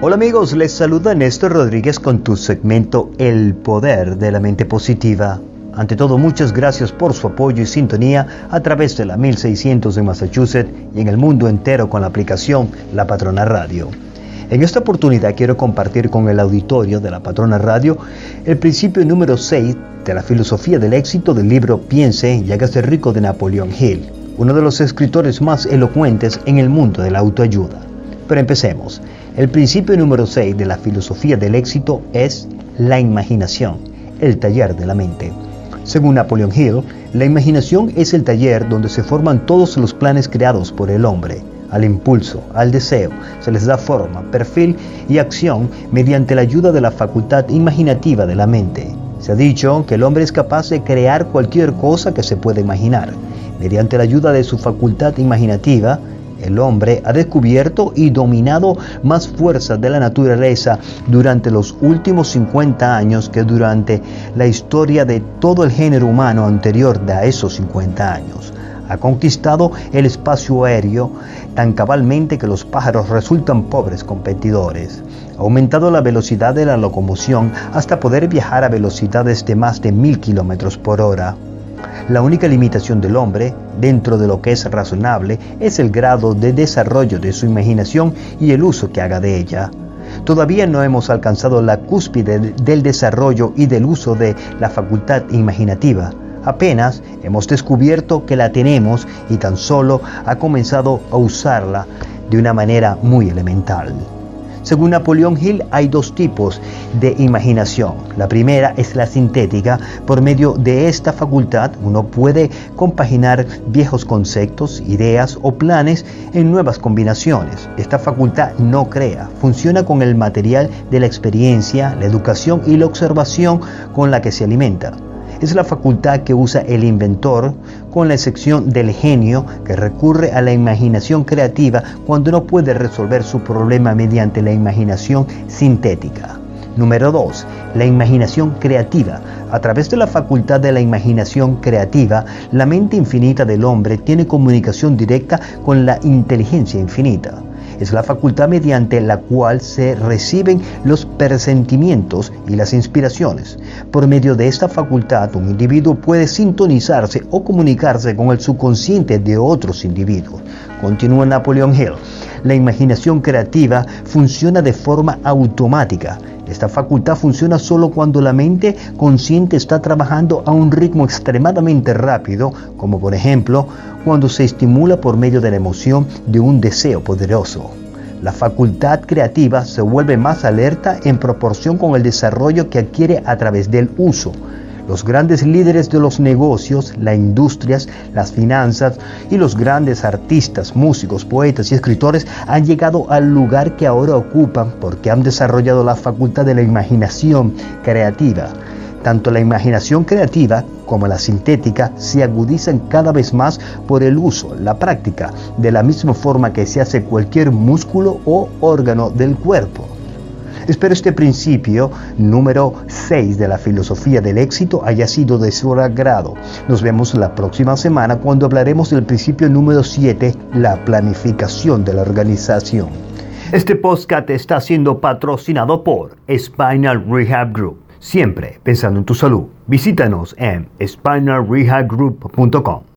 Hola amigos, les saluda Néstor Rodríguez con tu segmento El Poder de la Mente Positiva. Ante todo, muchas gracias por su apoyo y sintonía a través de la 1600 en Massachusetts y en el mundo entero con la aplicación La Patrona Radio. En esta oportunidad quiero compartir con el auditorio de La Patrona Radio el principio número 6 de la filosofía del éxito del libro Piense y hágase rico de Napoleón Hill, uno de los escritores más elocuentes en el mundo de la autoayuda. Pero empecemos. El principio número 6 de la filosofía del éxito es la imaginación, el taller de la mente. Según Napoleon Hill, la imaginación es el taller donde se forman todos los planes creados por el hombre. Al impulso, al deseo, se les da forma, perfil y acción mediante la ayuda de la facultad imaginativa de la mente. Se ha dicho que el hombre es capaz de crear cualquier cosa que se pueda imaginar. Mediante la ayuda de su facultad imaginativa, el hombre ha descubierto y dominado más fuerzas de la naturaleza durante los últimos 50 años que durante la historia de todo el género humano anterior a esos 50 años. Ha conquistado el espacio aéreo tan cabalmente que los pájaros resultan pobres competidores. Ha aumentado la velocidad de la locomoción hasta poder viajar a velocidades de más de mil kilómetros por hora. La única limitación del hombre, dentro de lo que es razonable, es el grado de desarrollo de su imaginación y el uso que haga de ella. Todavía no hemos alcanzado la cúspide del desarrollo y del uso de la facultad imaginativa. Apenas hemos descubierto que la tenemos y tan solo ha comenzado a usarla de una manera muy elemental. Según Napoleón Hill, hay dos tipos de imaginación. La primera es la sintética. Por medio de esta facultad uno puede compaginar viejos conceptos, ideas o planes en nuevas combinaciones. Esta facultad no crea, funciona con el material de la experiencia, la educación y la observación con la que se alimenta es la facultad que usa el inventor, con la excepción del genio que recurre a la imaginación creativa cuando no puede resolver su problema mediante la imaginación sintética. Número 2. La imaginación creativa. A través de la facultad de la imaginación creativa, la mente infinita del hombre tiene comunicación directa con la inteligencia infinita es la facultad mediante la cual se reciben los presentimientos y las inspiraciones. Por medio de esta facultad, un individuo puede sintonizarse o comunicarse con el subconsciente de otros individuos. Continúa Napoleon Hill. La imaginación creativa funciona de forma automática. Esta facultad funciona solo cuando la mente consciente está trabajando a un ritmo extremadamente rápido, como por ejemplo cuando se estimula por medio de la emoción de un deseo poderoso. La facultad creativa se vuelve más alerta en proporción con el desarrollo que adquiere a través del uso. Los grandes líderes de los negocios, las industrias, las finanzas y los grandes artistas, músicos, poetas y escritores han llegado al lugar que ahora ocupan porque han desarrollado la facultad de la imaginación creativa. Tanto la imaginación creativa como la sintética se agudizan cada vez más por el uso, la práctica, de la misma forma que se hace cualquier músculo o órgano del cuerpo. Espero este principio número 6 de la filosofía del éxito haya sido de su agrado. Nos vemos la próxima semana cuando hablaremos del principio número 7, la planificación de la organización. Este podcast está siendo patrocinado por Spinal Rehab Group. Siempre pensando en tu salud. Visítanos en spinalrehabgroup.com.